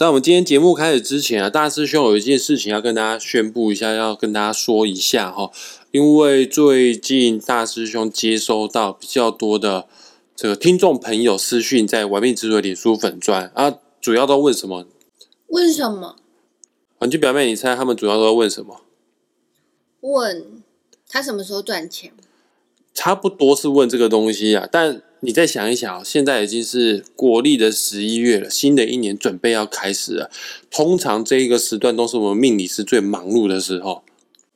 在我们今天节目开始之前啊，大师兄有一件事情要跟大家宣布一下，要跟大家说一下哈。因为最近大师兄接收到比较多的这个听众朋友私讯，在玩命之主的脸书粉砖啊，主要都问什么？问什么？玩具表妹，你猜他们主要都问什么？问他什么时候赚钱？差不多是问这个东西啊，但。你再想一想，现在已经是国历的十一月了，新的一年准备要开始了。通常这一个时段都是我们命理师最忙碌的时候。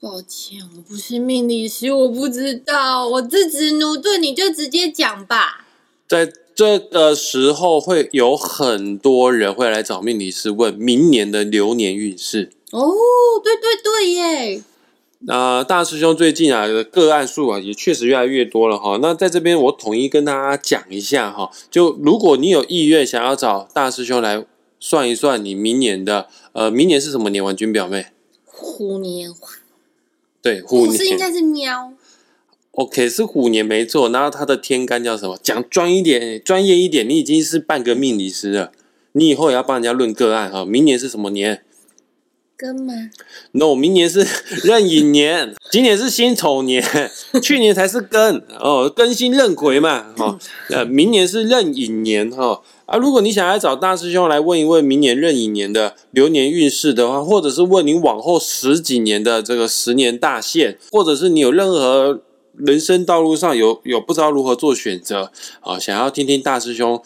抱歉，我不是命理师，我不知道。我自直奴钝你就直接讲吧。在这个时候，会有很多人会来找命理师问明年的流年运势。哦，对对对耶。那大师兄最近啊的个案数啊也确实越来越多了哈。那在这边我统一跟大家讲一下哈，就如果你有意愿想要找大师兄来算一算你明年的呃明年是什么年？王军表妹，虎年。对，虎年是应该是喵。OK，是虎年没错。然后他的天干叫什么？讲专一点、专业一点，你已经是半个命理师了，你以后也要帮人家论个案哈。明年是什么年？庚吗？No，明年是 壬寅年，今年是辛丑年，去年才是庚哦，庚辛壬癸嘛，哈，呃，明年是壬寅年哈啊。如果你想要找大师兄来问一问明年壬寅年的流年运势的话，或者是问你往后十几年的这个十年大限，或者是你有任何人生道路上有有不知道如何做选择啊，想要听听大师兄。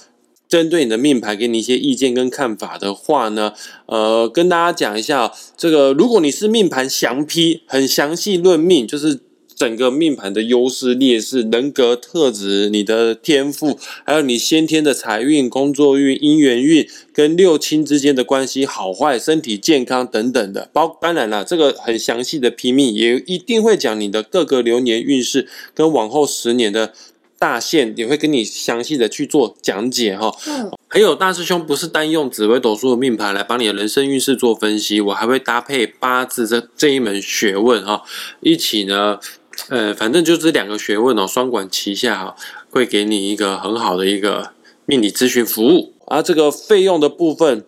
针对你的命盘给你一些意见跟看法的话呢，呃，跟大家讲一下，这个如果你是命盘详批，很详细论命，就是整个命盘的优势劣势、人格特质、你的天赋，还有你先天的财运、工作运、姻缘运，跟六亲之间的关系好坏、身体健康等等的，包当然了，这个很详细的批命也一定会讲你的各个流年运势跟往后十年的。大限也会跟你详细的去做讲解哈，嗯，还有大师兄不是单用紫微斗数的命盘来帮你的人生运势做分析，我还会搭配八字这这一门学问哈，一起呢，呃，反正就这两个学问哦，双管齐下哈，会给你一个很好的一个命理咨询服务，而这个费用的部分，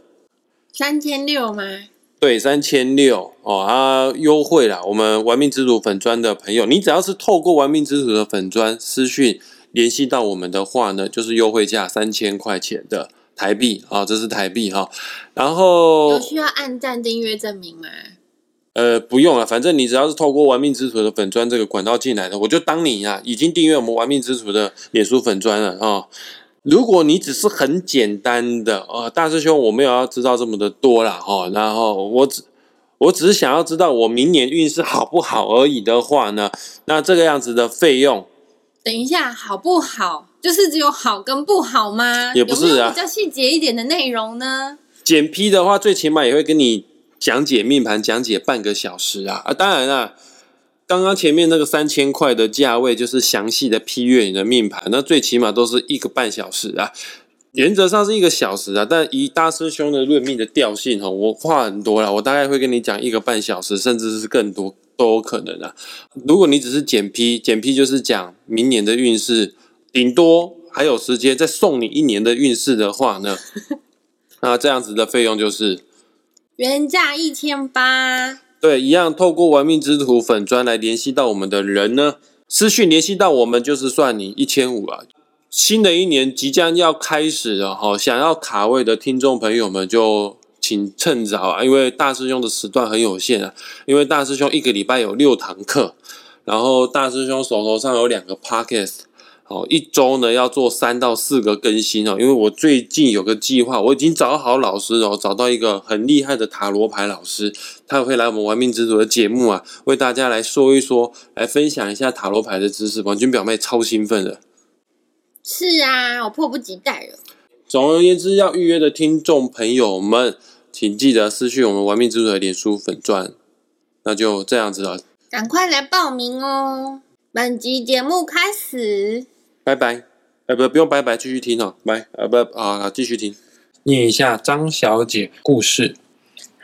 三千六吗？对，三千六哦，啊，优惠啦！我们玩命之主粉砖的朋友，你只要是透过玩命之主的粉砖私讯。联系到我们的话呢，就是优惠价三千块钱的台币啊，这是台币哈。然后有需要按赞订阅证明吗？呃，不用了，反正你只要是透过玩命之徒的粉砖这个管道进来的，我就当你啊已经订阅我们玩命之徒的脸书粉砖了啊。如果你只是很简单的呃，大师兄，我没有要知道这么的多啦哈。然后我只我只是想要知道我明年运势好不好而已的话呢，那这个样子的费用。等一下，好不好？就是只有好跟不好吗？也不是啊，比较细节一点的内容呢。简批的话，最起码也会跟你讲解命盘，讲解半个小时啊啊！当然啦，刚刚前面那个三千块的价位，就是详细的批阅你的命盘，那最起码都是一个半小时啊。原则上是一个小时啊，但以大师兄的论命的调性哈，我话很多了，我大概会跟你讲一个半小时，甚至是更多都有可能啊。如果你只是简批，简批就是讲明年的运势，顶多还有时间再送你一年的运势的话呢，那这样子的费用就是原价一千八。对，一样透过玩命之徒粉砖来联系到我们的人呢，私讯联系到我们就是算你一千五啊。新的一年即将要开始了哈，想要卡位的听众朋友们就请趁早啊，因为大师兄的时段很有限啊。因为大师兄一个礼拜有六堂课，然后大师兄手头上有两个 podcast，哦，一周呢要做三到四个更新哦。因为我最近有个计划，我已经找好老师哦，找到一个很厉害的塔罗牌老师，他也会来我们玩命之主的节目啊，为大家来说一说，来分享一下塔罗牌的知识。王军表妹超兴奋的。是啊，我迫不及待了。总而言之，要预约的听众朋友们，请记得私讯我们玩命之主的脸书粉钻。那就这样子了，赶快来报名哦！本集节目开始，拜拜。哎，不，不用拜拜，继续听哦。拜，呃，不，啊，继续听。念一下张小姐故事。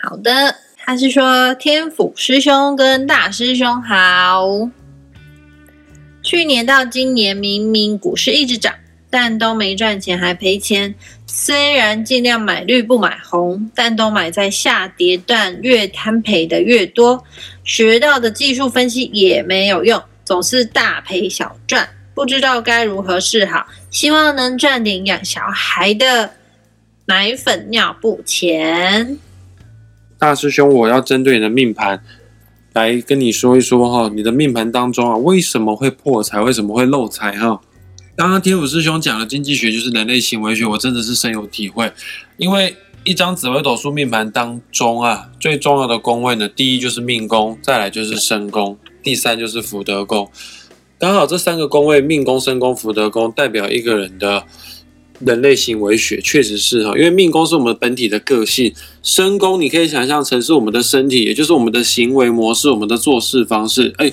好的，他是说天府师兄跟大师兄好。去年到今年，明明股市一直涨，但都没赚钱，还赔钱。虽然尽量买绿不买红，但都买在下跌段，越摊赔的越多。学到的技术分析也没有用，总是大赔小赚，不知道该如何是好。希望能赚点养小孩的奶粉尿布钱。大师兄，我要针对你的命盘来跟你说一说哈，你的命盘当中啊，为什么会破财？为什么会漏财？哈，刚刚天府师兄讲的经济学就是人类行为学，我真的是深有体会。因为一张紫微斗数命盘当中啊，最重要的宫位呢，第一就是命宫，再来就是身宫，第三就是福德宫。刚好这三个宫位，命宫、身宫、福德宫，代表一个人的。人类行为学确实是哈，因为命宫是我们本体的个性，身宫你可以想象成是我们的身体，也就是我们的行为模式、我们的做事方式。哎，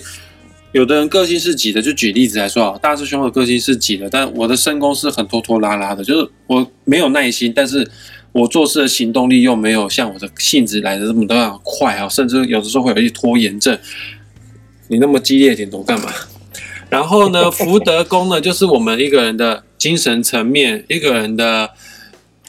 有的人个性是挤的，就举例子来说啊，大师兄的个性是挤的，但我的身功是很拖拖拉拉的，就是我没有耐心，但是我做事的行动力又没有像我的性子来的这么的快啊，甚至有的时候会有一些拖延症。你那么激烈点头干嘛？然后呢，福德宫呢，就是我们一个人的。精神层面，一个人的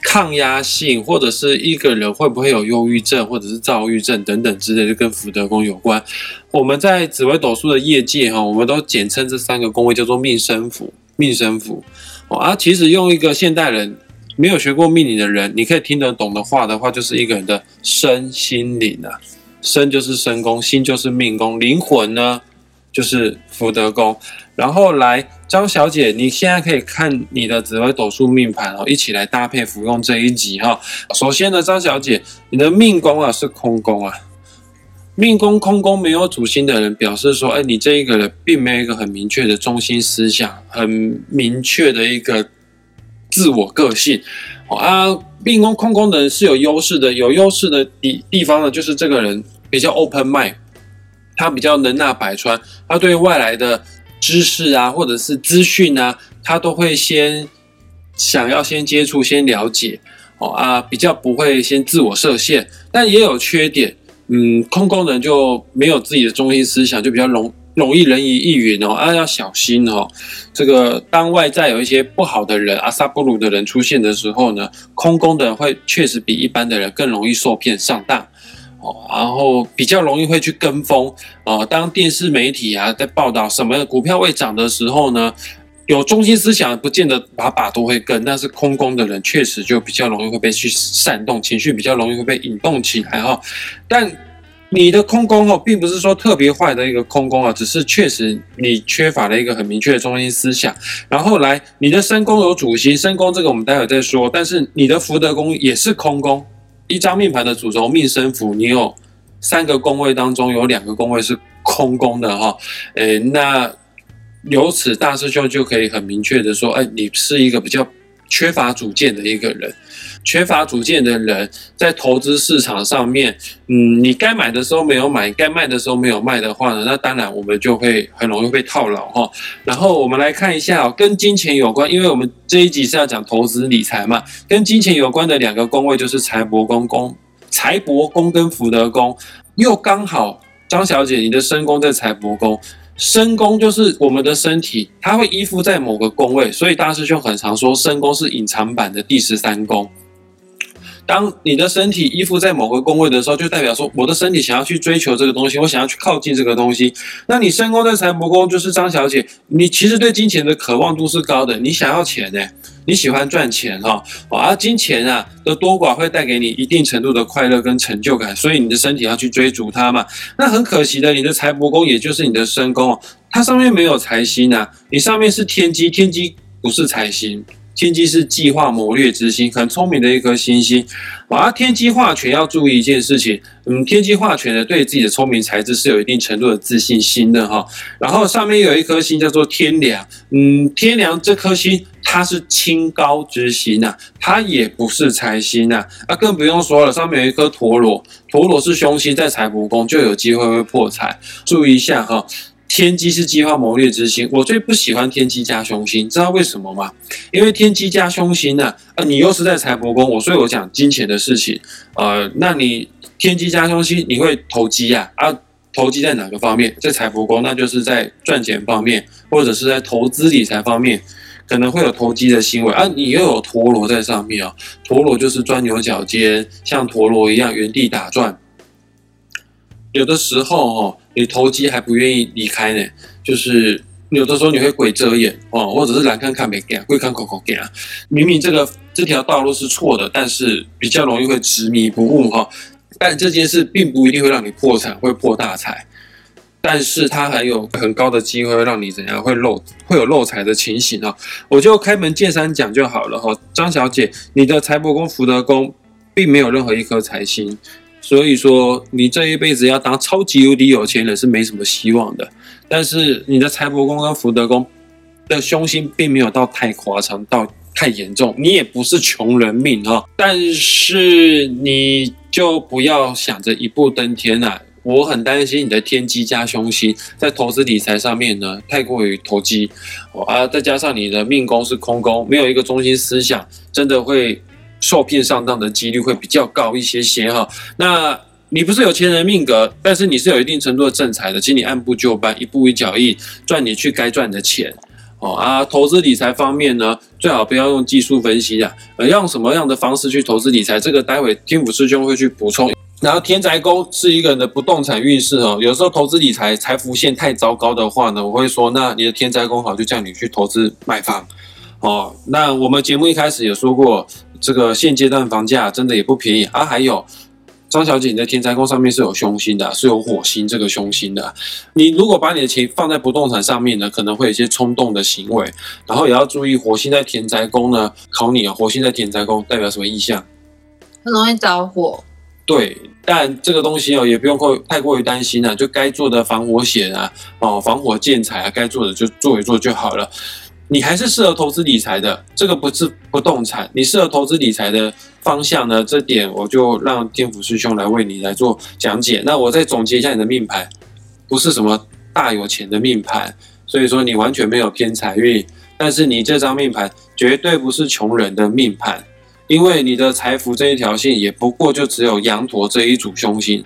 抗压性，或者是一个人会不会有忧郁症，或者是躁郁症等等之类，就跟福德宫有关。我们在紫微斗数的业界哈，我们都简称这三个宫位叫做命生符。命生符啊，其实用一个现代人没有学过命理的人，你可以听得懂的话的话，就是一个人的身心灵啊。身就是身宫，心就是命宫，灵魂呢就是福德宫。然后来。张小姐，你现在可以看你的紫微斗数命盘哦，一起来搭配服用这一集哈。首先呢，张小姐，你的命宫啊是空宫啊，命宫空宫没有主星的人，表示说，哎，你这一个人并没有一个很明确的中心思想，很明确的一个自我个性啊。命宫空宫的人是有优势的，有优势的地地方呢，就是这个人比较 open mind，他比较能纳百川，他对外来的。知识啊，或者是资讯啊，他都会先想要先接触、先了解哦啊，比较不会先自我设限，但也有缺点。嗯，空空人就没有自己的中心思想，就比较容容易人云亦云哦啊，要小心哦。这个当外在有一些不好的人、阿萨布鲁的人出现的时候呢，空空的人会确实比一般的人更容易受骗上当。然后比较容易会去跟风哦。当电视媒体啊在报道什么股票会涨的时候呢，有中心思想不见得把把都会跟，但是空工的人确实就比较容易会被去煽动情绪，比较容易会被引动起来哈。但你的空工哦，并不是说特别坏的一个空工啊，只是确实你缺乏了一个很明确的中心思想。然后来你的身宫有主星，身宫这个我们待会再说，但是你的福德宫也是空工。一张命盘的主轴命生符，你有三个宫位当中有两个宫位是空宫的哈，诶，那由此大师兄就可以很明确的说，哎，你是一个比较缺乏主见的一个人。缺乏主见的人，在投资市场上面，嗯，你该买的时候没有买，该卖的时候没有卖的话呢，那当然我们就会很容易被套牢哈。然后我们来看一下跟金钱有关，因为我们这一集是要讲投资理财嘛，跟金钱有关的两个宫位就是财帛宫宫、财帛宫跟福德宫，又刚好张小姐你的身宫在财帛宫，身宫就是我们的身体，它会依附在某个宫位，所以大师兄很常说身宫是隐藏版的第十三宫。当你的身体依附在某个宫位的时候，就代表说我的身体想要去追求这个东西，我想要去靠近这个东西。那你身宫在财帛宫，就是张小姐，你其实对金钱的渴望度是高的，你想要钱呢，你喜欢赚钱哈，而金钱啊的多寡会带给你一定程度的快乐跟成就感，所以你的身体要去追逐它嘛。那很可惜的，你的财帛宫也就是你的身宫，它上面没有财星啊，你上面是天机，天机不是财星。天机是计划谋略之星，很聪明的一颗星星。啊，天机化权要注意一件事情，嗯，天机化权呢，对自己的聪明才智是有一定程度的自信心的哈。然后上面有一颗星叫做天梁，嗯，天梁这颗星它是清高之星呐，它也不是财星呐，啊，更不用说了，上面有一颗陀螺，陀螺是凶星，在财帛宫就有机会会破财，注意一下哈。天机是计划谋略之星，我最不喜欢天机加凶星，知道为什么吗？因为天机加凶星呢，啊，你又是在财帛宫，我所以我讲金钱的事情，呃，那你天机加凶星，你会投机啊？啊，投机在哪个方面？在财帛宫，那就是在赚钱方面，或者是在投资理财方面，可能会有投机的行为啊，你又有陀螺在上面哦，陀螺就是钻牛角尖，像陀螺一样原地打转。有的时候哦，你投机还不愿意离开呢，就是有的时候你会鬼遮眼哦，或者是蓝看看没见，鬼看口口见啊。明明这个这条道路是错的，但是比较容易会执迷不悟哈。但这件事并不一定会让你破产，会破大财。但是它还有很高的机会让你怎样会漏会有漏财的情形啊！我就开门见山讲就好了哈，张小姐，你的财帛宫福德宫并没有任何一颗财星，所以说你这一辈子要当超级无敌有钱人是没什么希望的。但是你的财帛宫跟福德宫的凶星并没有到太夸张到太严重，你也不是穷人命哈，但是你就不要想着一步登天啊！我很担心你的天机加凶星在投资理财上面呢，太过于投机，啊，再加上你的命宫是空宫，没有一个中心思想，真的会受骗上当的几率会比较高一些些哈。那你不是有钱人命格，但是你是有一定程度的正财的，请你按部就班，一步一脚印赚你去该赚的钱哦啊。投资理财方面呢，最好不要用技术分析啊，呃，用什么样的方式去投资理财，这个待会天府师兄会去补充。然后天宅宫是一个人的不动产运势哦，有时候投资理财财福线太糟糕的话呢，我会说，那你的天宅宫好，就叫你去投资买房哦。那我们节目一开始也说过，这个现阶段房价真的也不便宜啊。还有张小姐，你的天宅宫上面是有凶星的，是有火星这个凶星的。你如果把你的钱放在不动产上面呢，可能会有一些冲动的行为。然后也要注意，火星在天宅宫呢，考你啊，火星在天宅宫代表什么意象？很容易着火。对，但这个东西哦，也不用过太过于担心啊，就该做的防火险啊，哦，防火建材啊，该做的就做一做就好了。你还是适合投资理财的，这个不是不动产，你适合投资理财的方向呢？这点我就让天府师兄来为你来做讲解。那我再总结一下你的命盘，不是什么大有钱的命盘，所以说你完全没有偏财运，但是你这张命盘绝对不是穷人的命盘。因为你的财富这一条线也不过就只有羊驼这一组凶星，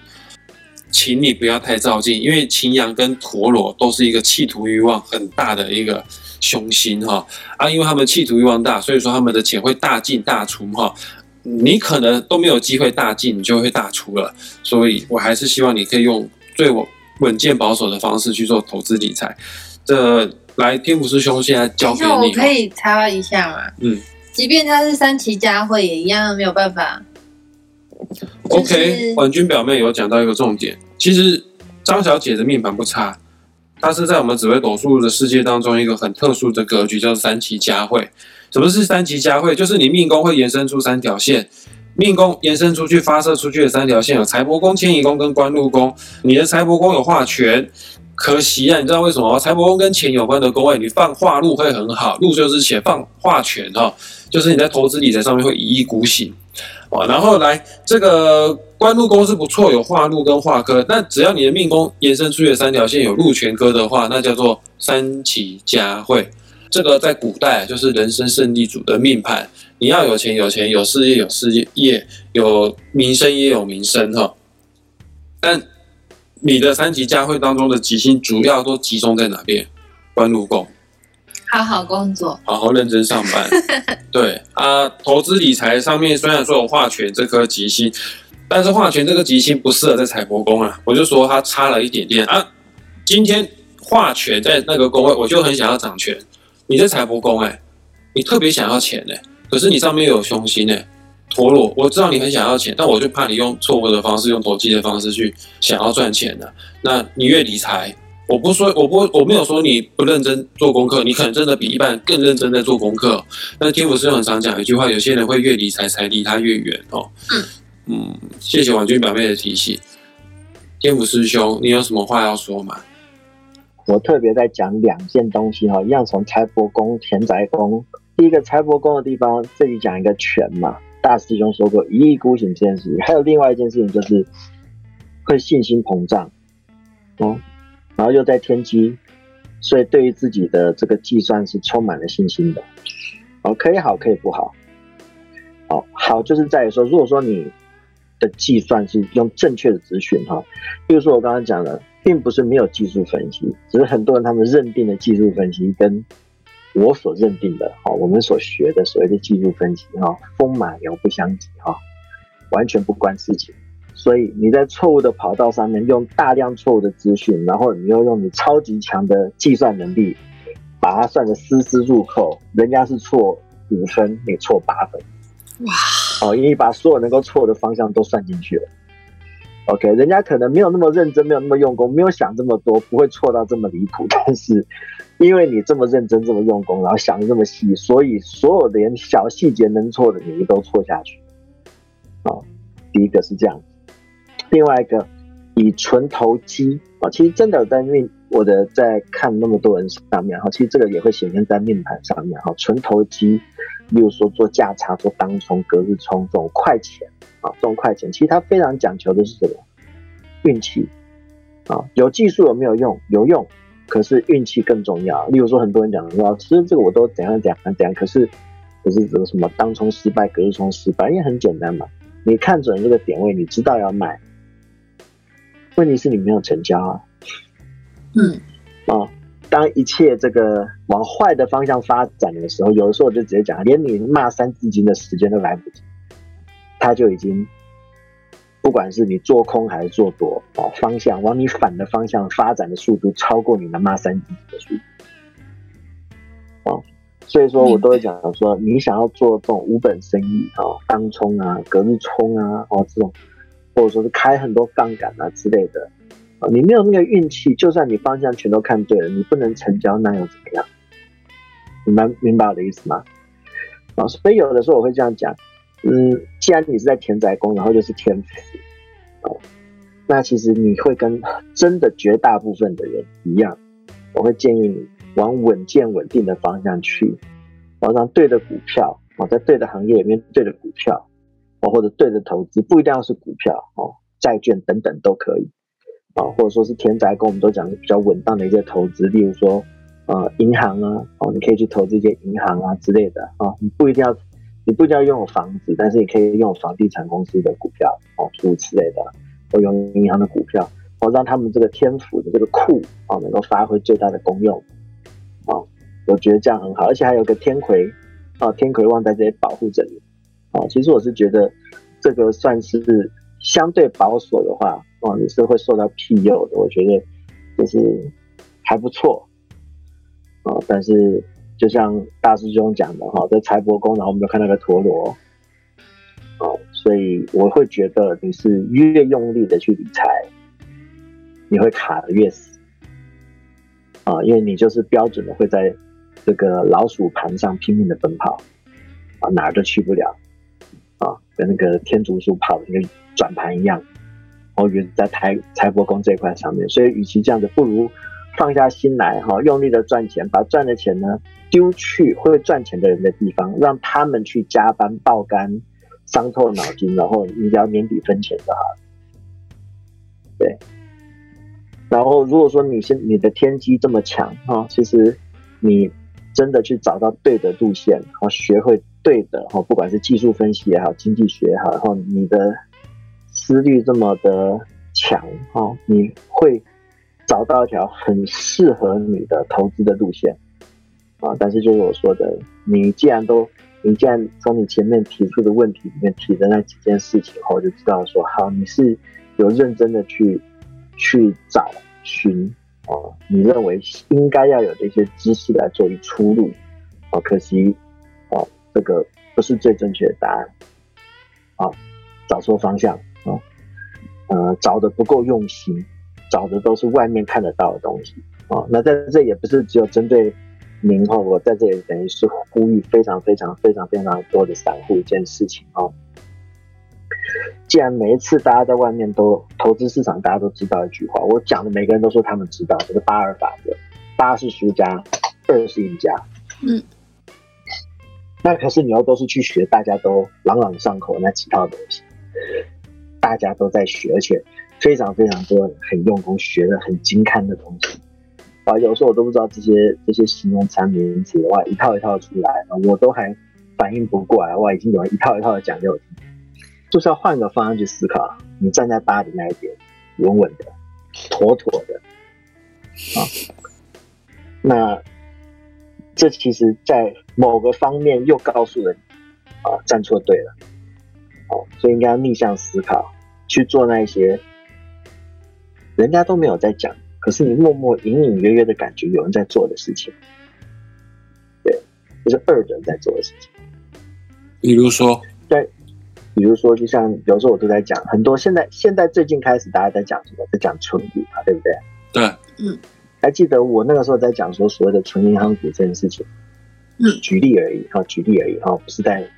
请你不要太照进，因为擎羊跟陀螺都是一个企图欲望很大的一个凶心哈啊，因为他们企图欲望大，所以说他们的钱会大进大出哈，你可能都没有机会大进，你就会大出了，所以我还是希望你可以用最稳稳健保守的方式去做投资理财。这来天府师兄现在教给你，我可以插一下吗？嗯。即便他是三旗佳慧，也一样没有办法。OK，婉君表妹有讲到一个重点，其实张小姐的命盘不差，它是在我们紫微斗数的世界当中一个很特殊的格局，叫做三奇佳会。什么是三奇佳会？就是你命宫会延伸出三条线，命宫延伸出去发射出去的三条线有财帛宫、迁移宫跟官禄宫。你的财帛宫有化权。可惜啊，你知道为什么财帛宫跟钱有关的宫位，你放化禄会很好，禄就是钱，放化权哈，就是你在投资理财上面会一意孤行哦。然后来这个官禄宫是不错，有化禄跟化科，那只要你的命宫延伸出去的三条线有禄权科的话，那叫做三奇佳慧。这个在古代就是人生胜利组的命盘，你要有钱有钱，有事业有事业，有名声也有名声哈，但。你的三级家会当中的吉星主要都集中在哪边？官禄宫，好好工作，好好认真上班。对啊，投资理财上面虽然说有化权这颗吉星，但是化权这个吉星不适合在财帛宫啊。我就说它差了一点点啊。今天化权在那个宫位，我就很想要掌权。你在财帛宫哎，你特别想要钱哎，可是你上面有凶星哎。陀螺，我知道你很想要钱，但我就怕你用错误的方式，用投机的方式去想要赚钱的。那你越理财，我不说，我不，我没有说你不认真做功课，你可能真的比一般人更认真在做功课。但天府师很常讲一句话，有些人会越理财才离他越远哦。嗯，谢谢婉君表妹的提醒。天府师兄，你有什么话要说吗？我特别在讲两件东西哈，一样从财帛宫、田宅宫。第一个财帛宫的地方，这里讲一个权嘛。大师兄说过一意孤行这件事情，还有另外一件事情就是会信心膨胀哦，然后又在天机，所以对于自己的这个计算是充满了信心的哦，可以好可以不好，哦好就是在于说，如果说你的计算是用正确的资讯哈，比如说我刚刚讲的，并不是没有技术分析，只是很多人他们认定的技术分析跟我所认定的哈，我们所学的所谓的技术分析哈，风马牛不相及哈，完全不关事情。所以你在错误的跑道上面用大量错误的资讯，然后你又用你超级强的计算能力，把它算得丝丝入扣，人家是错五分，你错八分，哇！哦，因为把所有能够错的方向都算进去了。OK，人家可能没有那么认真，没有那么用功，没有想这么多，不会错到这么离谱。但是因为你这么认真，这么用功，然后想的这么细，所以所有连小细节能错的你都错下去。啊，第一个是这样。另外一个以纯投机啊，其实真的在命，我的在看那么多人上面哈，其实这个也会显现在命盘上面哈。纯投机，例如说做价差、做当冲、隔日冲这种快钱啊，这种快钱，其实它非常讲求的是什么？运气啊，有技术有没有用？有用，可是运气更重要。例如说，很多人讲说，其实这个我都怎样怎样怎样，可是可是这个什么当冲失败、隔日冲失败，因为很简单嘛，你看准这个点位，你知道要买。问题是你没有成交啊，嗯，哦，当一切这个往坏的方向发展的时候，有的时候我就直接讲，连你骂三字经的时间都来不及，他就已经，不管是你做空还是做多，啊，方向往你反的方向发展的速度超过你的骂三字经的速度，哦，所以说我都会讲说，你想要做这种无本生意啊，当冲啊，隔日冲啊，哦，这种。或者说是开很多杠杆啊之类的，啊，你没有那个运气，就算你方向全都看对了，你不能成交，那又怎么样？你们明白我的意思吗？啊，所以有的时候我会这样讲，嗯，既然你是在田宅宫，然后就是天府，啊，那其实你会跟真的绝大部分的人一样，我会建议你往稳健稳定的方向去，往上对的股票，啊，在对的行业里面对的股票。哦，或者对着投资，不一定要是股票哦，债券等等都可以啊，或者说是田宅，跟我们都讲是比较稳当的一些投资，例如说呃银行啊，哦你可以去投资一些银行啊之类的啊，你不一定要你不一定要拥有房子，但是你可以拥有房地产公司的股票哦，诸如此类的，或用银行的股票，哦让他们这个天府的这个库啊能够发挥最大的功用啊，我觉得这样很好，而且还有个天魁啊，天魁旺在这里保护着你。啊，其实我是觉得这个算是相对保守的话，哦，你是会受到庇佑的。我觉得就是还不错啊。但是就像大师兄讲的哈，在财帛宫，然后我们就看到个陀螺，哦，所以我会觉得你是越用力的去理财，你会卡的越死啊，因为你就是标准的会在这个老鼠盘上拼命的奔跑啊，哪儿都去不了。跟那个天竺鼠跑那个转盘一样，我觉得在财财帛宫这一块上面，所以与其这样子，不如放下心来哈，用力的赚钱，把赚的钱呢丢去会赚钱的人的地方，让他们去加班爆肝，伤透脑筋，然后你只要年底分钱就好了。对，然后如果说你是你的天机这么强哈，其实你真的去找到对的路线，然后学会。对的哈，不管是技术分析也好，经济学也好，然后你的思虑这么的强哈，你会找到一条很适合你的投资的路线啊。但是就是我说的，你既然都，你既然从你前面提出的问题里面提的那几件事情后，就知道说好，你是有认真的去去找寻啊，你认为应该要有这些知识来作为出路啊，可惜。这个不是最正确的答案，啊，找错方向啊，呃，找的不够用心，找的都是外面看得到的东西啊。那在这也不是只有针对您哈，我在这里等于是呼吁非常非常非常非常多的散户一件事情啊。既然每一次大家在外面都投资市场，大家都知道一句话，我讲的每个人都说他们知道，这个八二法则，八是输家，二是赢家，嗯。那可是你要都是去学，大家都朗朗上口那几套东西，大家都在学，而且非常非常多很用功学的很精看的东西啊。有时候我都不知道这些这些形容词名词哇，一套一套出来，我都还反应不过来哇，已经有一套一套的讲给我听，就是要换个方向去思考。你站在巴黎那一边，稳稳的，妥妥的啊。那这其实在某个方面又告诉了你啊，站错队了，哦，所以应该要逆向思考，去做那一些人家都没有在讲，可是你默默隐隐约约的感觉有人在做的事情，对，就是二人在做的事情。比如说，对，比如说，就像有时候我都在讲很多，现在现在最近开始大家在讲什么，在讲存股嘛，对不对？对，还记得我那个时候在讲说所谓的纯银行股这件事情，嗯，举例而已哈，举例而已哈，不是在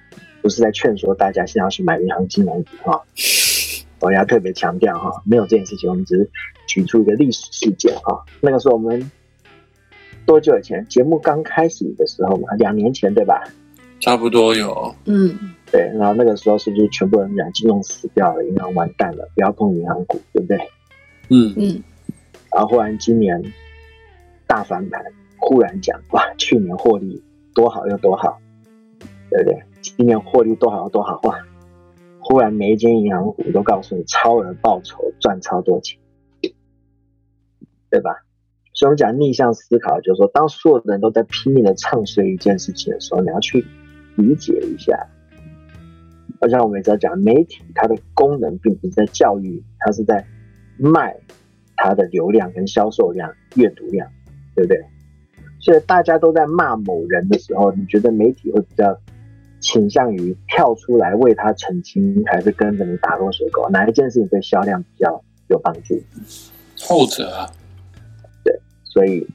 不是在劝说大家现在要去买银行金融股哈，我要特别强调哈，没有这件事情，我们只是举出一个历史事件哈。那个时候我们多久以前节目刚开始的时候嘛，两年前对吧？差不多有，嗯，对，然后那个时候是不是全部人讲金融死掉了，银行完蛋了，不要碰银行股，对不对？嗯，嗯，然后忽然今年大翻盘，忽然讲哇，去年获利多好又多好，对不对？今年获利多好又多好哇！忽然每一间银行股都告诉你超额报酬，赚超多钱，对吧？所以我们讲逆向思考，就是说，当所有的人都在拼命的唱衰一件事情的时候，你要去理解一下。而像我们一直在讲，媒体它的功能并不是在教育，它是在卖它的流量跟销售量、阅读量，对不对？所以大家都在骂某人的时候，你觉得媒体会比较倾向于跳出来为他澄清，还是跟着你打落水狗？哪一件事情对销量比较有帮助？后者啊，所以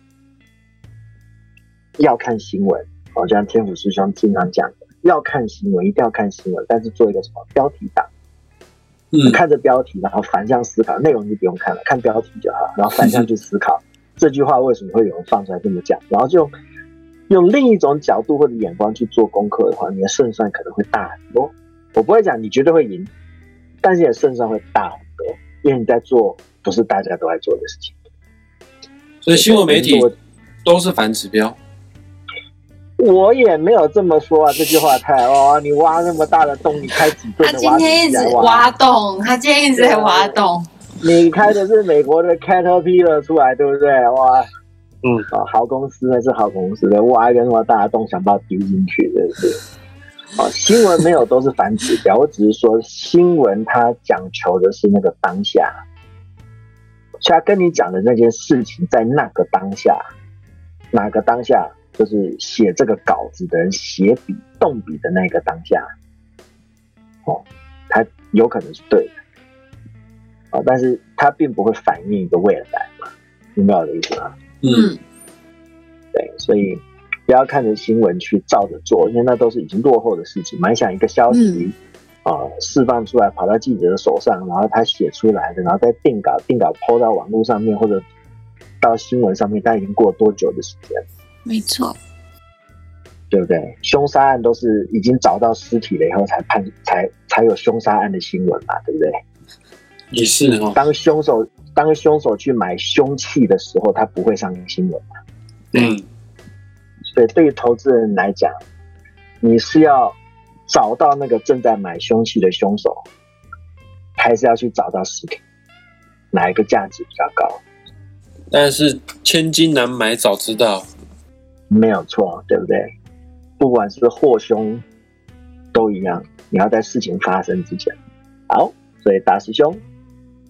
要看新闻，好像天府师兄经常讲的，要看新闻，一定要看新闻，但是做一个什么标题党，嗯，看着标题，然后反向思考，内容就不用看了，看标题就好，然后反向 去思考这句话为什么会有人放出来这么讲，然后就用另一种角度或者眼光去做功课的话，你的胜算可能会大很多。我不会讲你绝对会赢，但是你的胜算会大很多，因为你在做不是大家都在做的事情。所以新闻媒体我都是反指标，我也没有这么说啊，这句话太哦，你挖那么大的洞，你开几吨他今的挖机天一直挖洞，他今天一直在挖洞，你开的是美国的 Caterpillar 出来，对不对？哇，嗯，啊，好公司那是好公司的，哇一个那么大的洞，想把它丢进去，对不对？啊，新闻没有都是反指标，我只是说新闻它讲求的是那个当下，所以他跟你讲的那件事情，在那个当下，哪个当下，就是写这个稿子的人写笔动笔的那个当下，哦，他有可能是对的。啊，但是它并不会反映一个未来嘛，明白我的意思吗？嗯，嗯，对，所以不要看着新闻去照着做，因为那都是已经落后的事情。蛮想一个消息啊、释放出来，跑到记者的手上，然后他写出来的，然后再定稿，定稿抛到网络上面或者到新闻上面，他已经过了多久的时间，没错，对不对？凶杀案都是已经找到尸体了以后才判，才才有凶杀案的新闻嘛，对不对？也是哦，当凶手当凶手去买凶器的时候，他不会上新闻。嗯，所以对于投资人来讲，你是要找到那个正在买凶器的凶手，还是要去找到尸体？哪一个价值比较高？但是千金难买早知道，没有错，对不对？不管是祸凶，都一样，你要在事情发生之前。好，所以大师兄，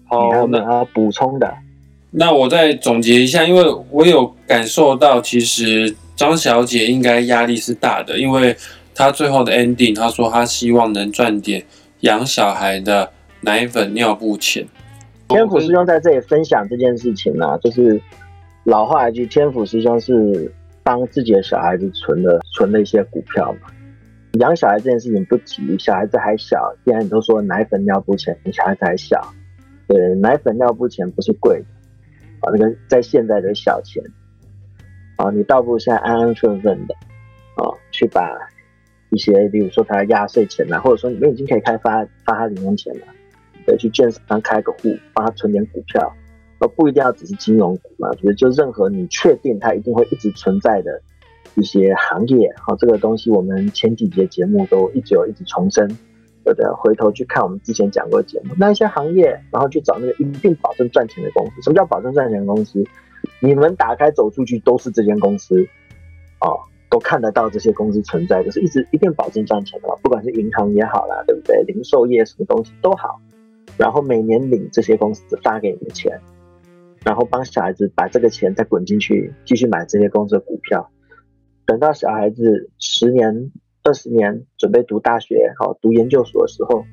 好，那要补充的？那我再总结一下，因为我有感受到，其实张小姐应该压力是大的，因为她最后的 ending，她说她希望能赚点养小孩的奶粉、尿布钱。天府师兄在这里分享这件事情呢、就是老话一句，天府师兄是帮自己的小孩子存了存了一些股票嘛。养小孩这件事情不急，小孩子还小，既然你都说奶粉尿布钱，你小孩子还小，对，奶粉尿布钱不是贵的，啊，那个在现在的小钱，啊，你倒不如现在安安分分的，啊，去把一些，比如说他压岁钱呐、或者说你们已经可以开发发他零用钱了。对，去券商开个户，帮他存点股票，而不一定要只是金融股嘛，就是就任何你确定它一定会一直存在的一些行业，好、这个东西我们前几节节目都一直有一直重申，对不对？回头去看我们之前讲过的节目，那一些行业，然后去找那个一定保证赚钱的公司。什么叫保证赚钱的公司？你们打开走出去都是这间公司，哦，都看得到这些公司存在，就是一直一定保证赚钱的，不管是银行也好啦，对不对？零售业什么东西都好，然后每年领这些公司发给你的钱，然后帮小孩子把这个钱再滚进去，继续买这些公司的股票，等到小孩子十年、二十年准备读大学、好读研究所的时候，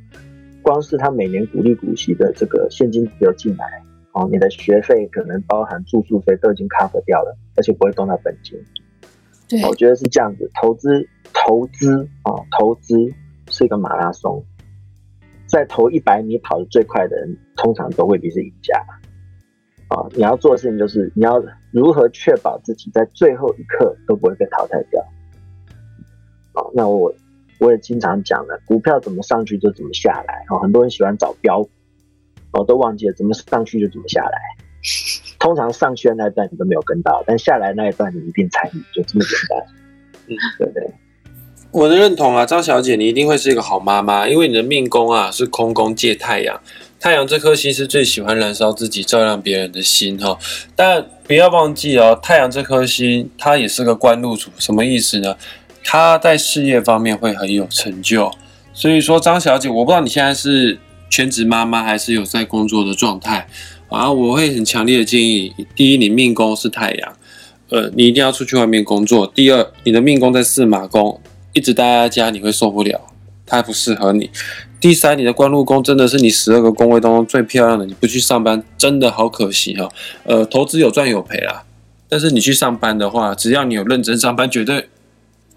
光是他每年鼓励股息的这个现金流进来，哦，你的学费可能包含住宿费都已经 cover 掉了，而且不会动到本金。对，我觉得是这样子，投资投资啊，投资是一个马拉松，在投一百米跑得最快的人，通常都未必是赢家。啊，你要做的事情就是你要如何确保自己在最后一刻都不会被淘汰掉。啊，那我我也经常讲了，股票怎么上去就怎么下来。哦，很多人喜欢找标股，哦，都忘记了怎么上去就怎么下来。通常上去的那一段你都没有跟到，但下来那一段你一定参与，就这么简单。嗯，对对？我的认同啊，张小姐，你一定会是一个好妈妈，因为你的命宫啊是空宫借太阳，太阳这颗星是最喜欢燃烧自己、照亮别人的心哈。但不要忘记哦，太阳这颗星它也是个官禄主，什么意思呢？它在事业方面会很有成就。所以说，张小姐，我不知道你现在是全职妈妈还是有在工作的状态啊？我会很强烈的建议，第一，你命宫是太阳，呃，你一定要出去外面工作。第二，你的命宫在四马宫。一直待在家你会受不了，太不适合你。第三，你的官禄宫真的是你十二个宫位当中最漂亮的，你不去上班真的好可惜哦。呃，投资有赚有赔啦，但是你去上班的话，只要你有认真上班，绝对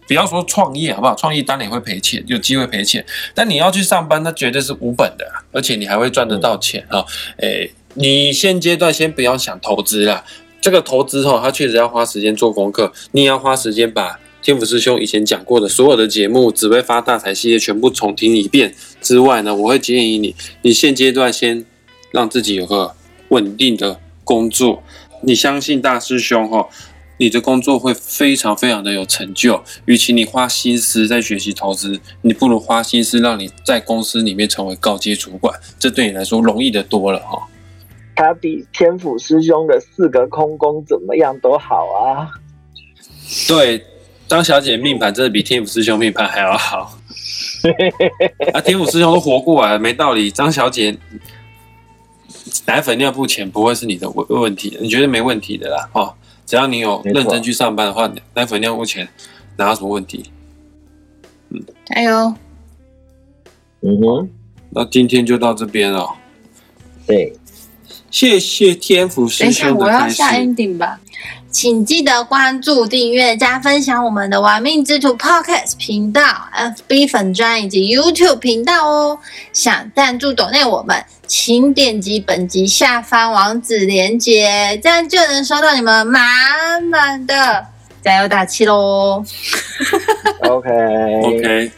不要说创业好不好？创业当然也会赔钱，有机会赔钱，但你要去上班，那绝对是无本的，而且你还会赚得到钱哈。诶，你现阶段先不要想投资啦，这个投资哈，它确实要花时间做功课，你也要花时间把。天府师兄以前讲过的所有的节目，只会发大财系列全部重听一遍之外呢，我会建议你，你现阶段先让自己有个稳定的工作。你相信大师兄哈，你的工作会非常非常的有成就。与其你花心思在学习投资，你不如花心思让你在公司里面成为高阶主管，这对你来说容易的多了哈。他比天府师兄的四个空宫怎么样都好啊。对。张小姐命盘真的比天府师兄命盘还要好，啊，天府师兄都活过来了，没道理。张小姐奶粉尿布钱不会是你的问问题，你觉得没问题的啦，哦，只要你有认真去上班的话，奶粉尿布钱哪有什么问题？嗯，加油。嗯哼，那今天就到这边了。对，谢谢天府师兄的我要下 ending 吧。请记得关注、订阅、加分享我们的“玩命之徒 ”Podcast 频道、FB 粉专以及 YouTube 频道哦。想赞助抖内我们，请点击本集下方网址连接，这样就能收到你们满满的加油打气喽。OK OK。